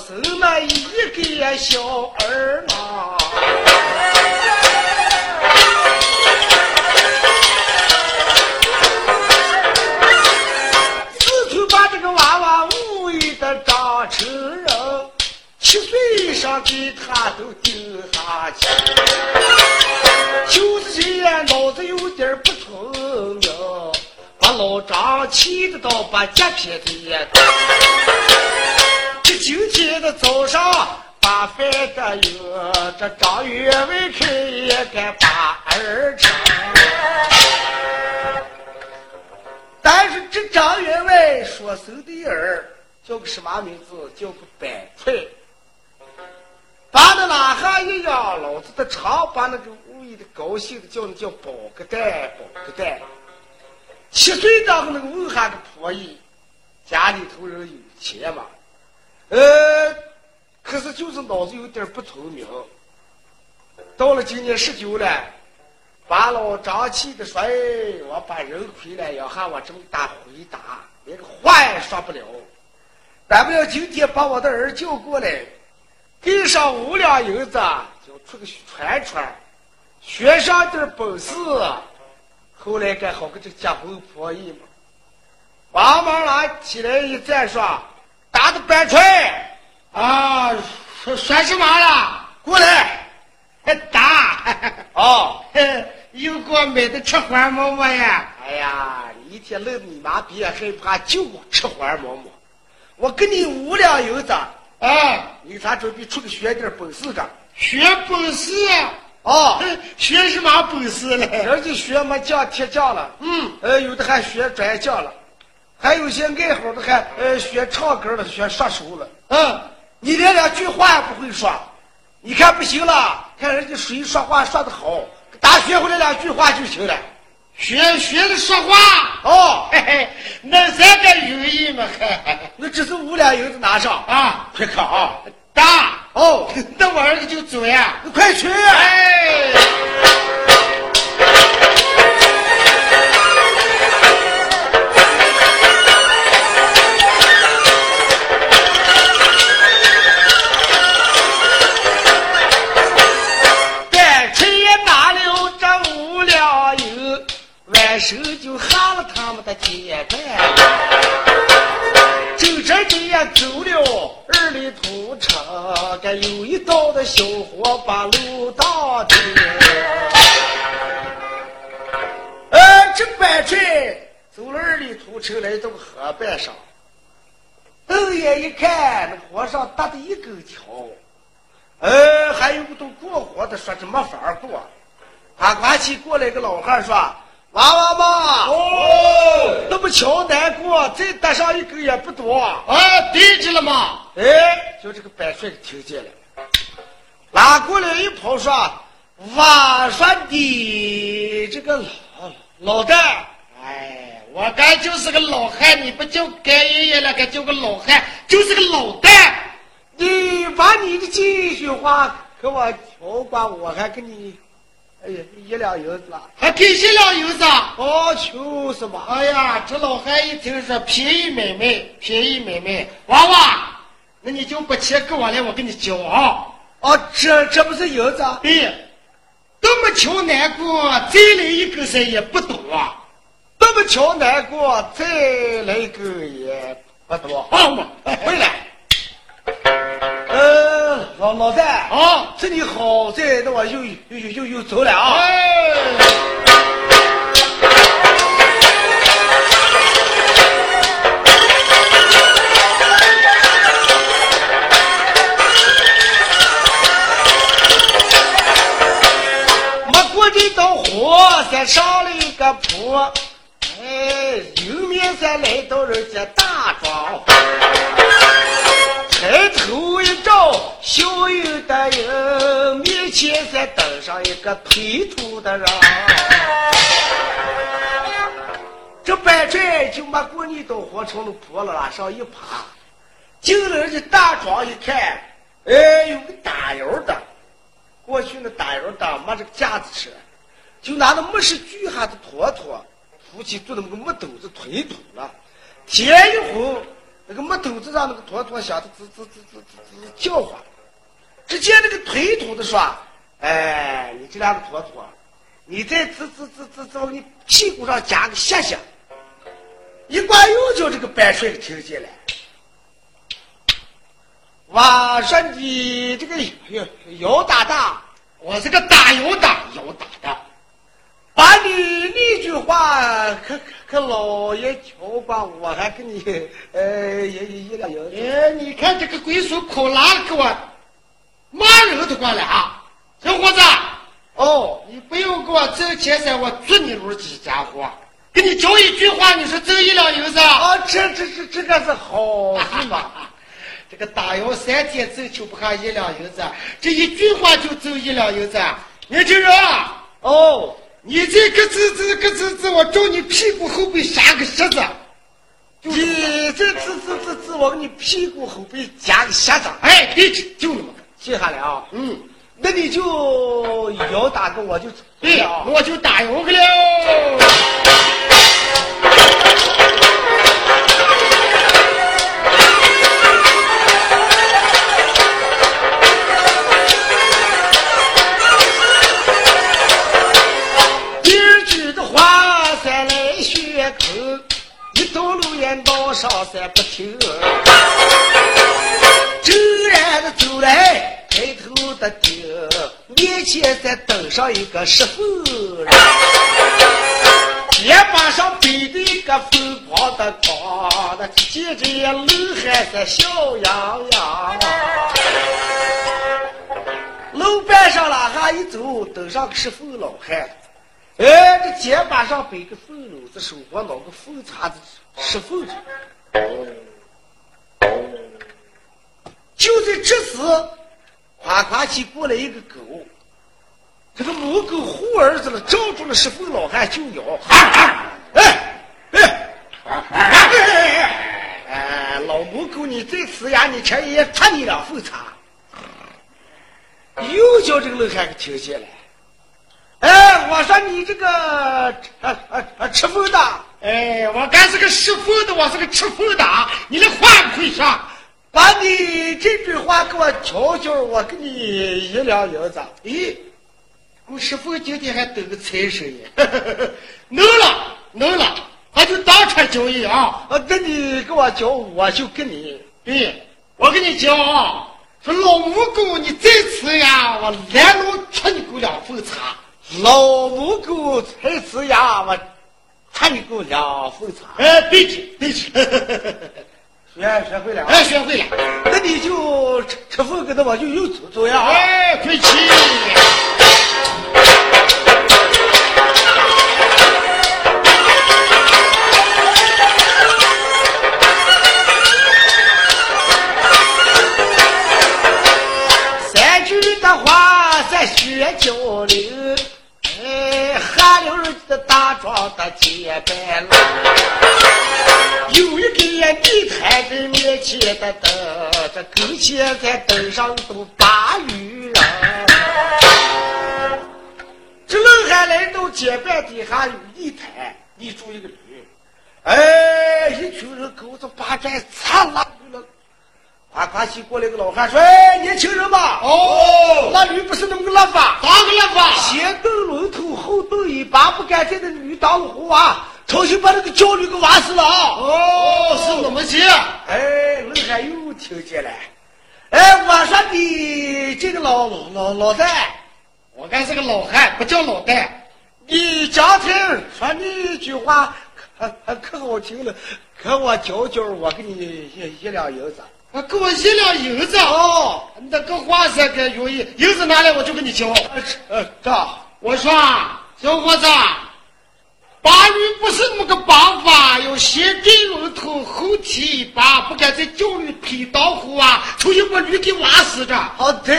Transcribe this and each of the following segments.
生那一个小儿郎。自从把这个娃娃无为的长成人，七岁上给他都定下去。就是这样，脑子有点不聪明，把老张气的到把夹皮子也打。今天的早上把饭的有，这张员外开也该把儿成。但是这张员外说生的儿叫个什么名字？叫个白菜。把那哪哈一样，老子的常把那个物业的高兴的叫那叫宝个蛋，宝个蛋。七岁当个那个问哈个婆姨，家里头人有钱嘛？呃，可是就是脑子有点不聪明。到了今年十九了。把老张气的说：“哎，我把人亏了，要喊我这么大回答，连个话也说不了。大不了今天把我的儿叫过来，给上五两银子，就出个串串，学上点本事。后来该好个这结婚婆姨嘛。帮忙拿起来一站说：打的板锤啊，说说什么了？过来，打 哦。”又给我买的吃花馍馍呀！哎呀，一天愣你妈逼害怕，就吃花馍馍。我给你五两银子，啊，你咋准备出去学点本事的？学本事哦，学什么本事嘞？人家学么匠铁匠了，嗯，呃，有的还学砖匠了，还有些爱好的还呃学唱歌了，学杀手了。嗯，你连两句话也不会说，你看不行了，看人家谁说话说的好。打学会了两句话就行了，学学的说话。哦，嘿嘿，那 这个容易吗？那只是五两银子拿上。啊，快看啊，打。哦，那我儿子就走呀，你快去，哎。河岸上，瞪眼一看，那河上搭的一根桥，呃，还有不懂过河的，说这没法过。他关起过来一个老汉说。娃娃嘛，哦，那么桥难过，再搭上一根也不多啊，对着了嘛。哎，就这个板帅听见了，拉过来一跑说：“娃说的这个老老大，哎，我该就是个老汉，你不叫干爷爷了，该叫个老汉，就是个老蛋。你把你的几句话给我调过，我还给你。”哎呀，一两银子了，还给一两银子？哦，就是嘛。哎呀，这老汉一听说便宜买卖，便宜买卖，娃娃，那你就把钱给我来，我给你交啊。哦，这这不是银子？对，这么穷难过，再来一个谁也不多。这么巧难过再来个也不多。啊嘛回来。呃老老三啊。这里好在那我又又又又走了啊。没过这道火山上。有的人，面前再登上一个推土的人。这白拽就没过你到火城的坡了，往上一爬，进了人家大庄一看，哎，有个打油的。过去那打油的没这个架子车，就拿那木石锯下的坨坨，夫妻做那个木斗子推土了。天一红，那个木斗子上那个坨坨响的吱吱吱吱吱吱叫唤。只见那个推土的说：“哎，你这两个坨坨，你再吱吱吱吱吱往你屁股上夹个谢谢。”一关又叫这个白帅听见了。我说你这个姚姚大大，我是个大姚大姚大大，把你那句话可可老爷瞧吧，我还给你呃一一两银哎，你看这个龟孙哭了，给我骂人都过来啊！小伙子，哦，你不用给我挣钱噻，我做你路几家伙。给你教一句话，你说挣一两银子啊？这这这这个是好事嘛。这个打窑三天挣就不下一两银子，这一句话就挣一两银子。年轻人，哦，你这咯吱吱咯吱吱，我照你屁股后背下个石子。你这吱吱吱吱，我给你屁股后背夹个鞋子。哎，对，就那么个，记下来啊。嗯，那你就摇打个，我就对，我就打摇个了。道上山不听，上一个石妇人，肩膀上背的一个风光的光，那见着也冷汗在笑洋洋。路板上拉下一走，登上个石缝老汉，哎，这肩膀上背个缝篓子，手上拿个缝叉子。石缝子，就在这时，夸夸起过来一个狗，这个母狗护儿子了，照住了石缝老汉就咬，哎哎哎哎！老母狗，你再呲牙，你前爷插你两缝茶，又叫这个老汉给听见了。哎，我说你这个啊啊啊吃风的，哎，我干是个吃风的，我是个吃风的，你来换回事？把你这句话给我瞧瞧，我给你一两银子。咦，我师傅今天还得个财神爷，能了，能了，他就当场交易啊！啊，那你给我教，我就给你。对，我跟你讲啊，说老母狗，你再吃呀，我拦路吃你狗两份茶。老母狗才吃呀，我吃你狗两份茶。哎，对起，对起，学学会了，哎，学会了。那你就吃吃饭，跟他我就又走走呀。哎，快去。这跟前在灯上都把鱼人。这冷汉来到街板底下有一摊，你住一个驴，哎，一群人狗子把这擦拉了。夸夸西过来个老汉说：“哎，年轻人嘛，哦，那驴不是那么个拉法，咋个拉法？先蹬龙头，后蹬尾巴，不干净的驴当虎娃！重新把那个焦驴给挖死了啊！哦，是那么些。哎，老汉又听见了。哎，我说你这个老老老老戴，我看是个老汉，不叫老戴。你讲听，说你一句话可可好听了，可我教教，我给你一一两银子。啊，给我一两银子哦！那个话是个容易，银子拿来我就给你交。呃，这我说，小伙子，把个办法，要先给龙头，后提一把，不敢在叫里推刀后啊，出去把驴给挖死着。好的，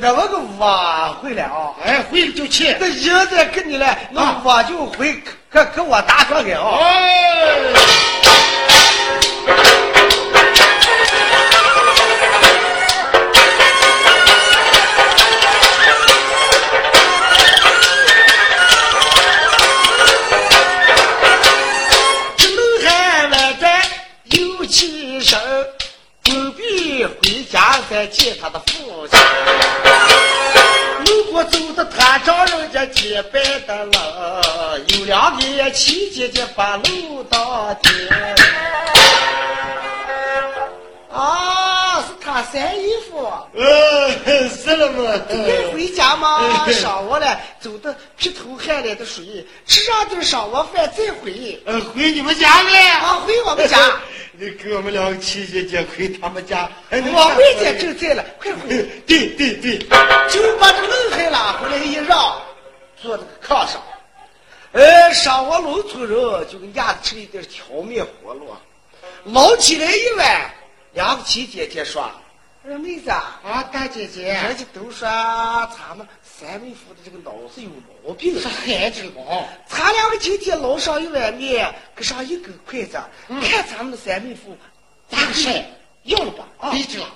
那么个挖回来啊。哎，回来就去。那银子给你了，那挖就回，可可我打上来啊。哎。见他的父亲，路过走的他找人家结拜的了，有两个七姐姐把路当天。啊，是他晒衣服。呃，是了嘛。今天回家嘛，晌午了，走的披头汗脸的水，吃上顿晌午饭再回。呃，回你们家来？啊，回我们家。你给我们两个七姐姐回他们家，我妹姐正在了，快回！对对对，就把这冷海拉回来一让，坐那个炕上。呃，上午农村人就跟伢子吃了一点挑面活络，捞起来一碗。两个七姐姐说：“说妹子啊，大姐姐，人家都说咱们三妹夫的这个脑子有毛病，是孩子毛。咱两个今天捞上一碗面，搁上一根筷子，看咱们的三妹夫咋个事？要了吧？啊，对了，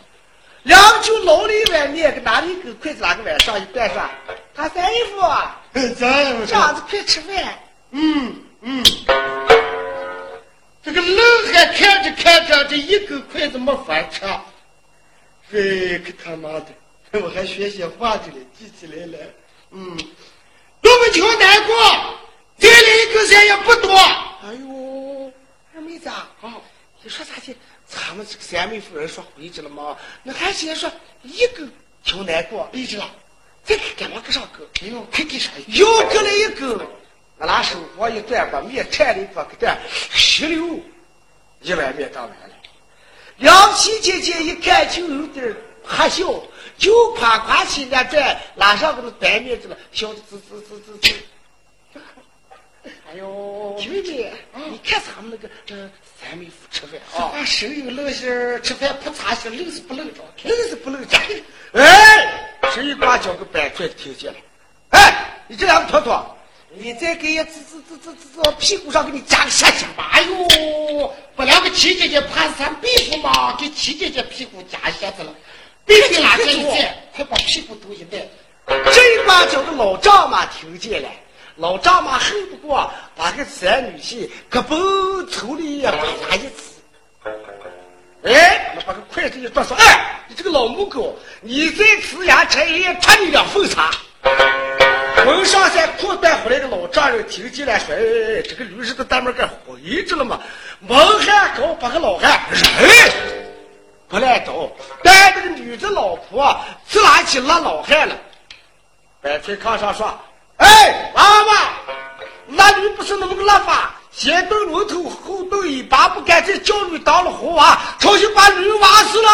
两个就捞了一碗面，给拿了一根筷子，拿个碗上一端说：他三妹夫，这样子快吃饭。嗯嗯。这个冷还看着看着，这一根筷子没法吃。哎，可他妈的！我还学些话着嘞，记起来了。嗯，多么求难过，再来一根菜也不多。哎呦，二妹子啊，你说咋的？咱们这个三妹夫人说回去了吗？那还先说一根求难过，回去了，再给干嘛搁上根？哎呦，还给啥？又搁了一根。我拿手往一端，把面蘸了一把，给这吸溜，一碗面当完了。梁琪姐姐一看就有点怕笑，就夸夸起来转，拉上个那白面子了，笑的滋滋滋滋滋。哎呦，妹妹，你看咱们那个这三妹夫吃饭啊，手有露馅吃饭不擦鞋，愣是不露着，露是不露着。哎，这一挂叫个板块听见了。哎，你这两个坨坨。你再给这这这这这这屁股上给你加个下下吧！哎呦，把两个齐姐姐怕咱背负嘛，给齐姐姐屁股加下子了。必须拿这一站，快把屁股都一带。这一把叫个老丈妈听见了，老丈妈恨不过把个三女婿胳膊抽里把牙一呲。哎，把个筷子一抓说：“哎，你这个老母狗，你再呲牙拆眼，判你两份茶。”门上山裤带回来的老丈人听见了，说：“哎，这个驴日的大门该回去了嘛。”门汉高把个老汉人不来找，但这个女的老婆自拉起拉老汉了。摆在炕上说：“哎，娃娃，那驴不是那么个拉法，先蹬龙头，后蹬尾巴，不敢再叫驴当了活娃，重新把驴挖死了。”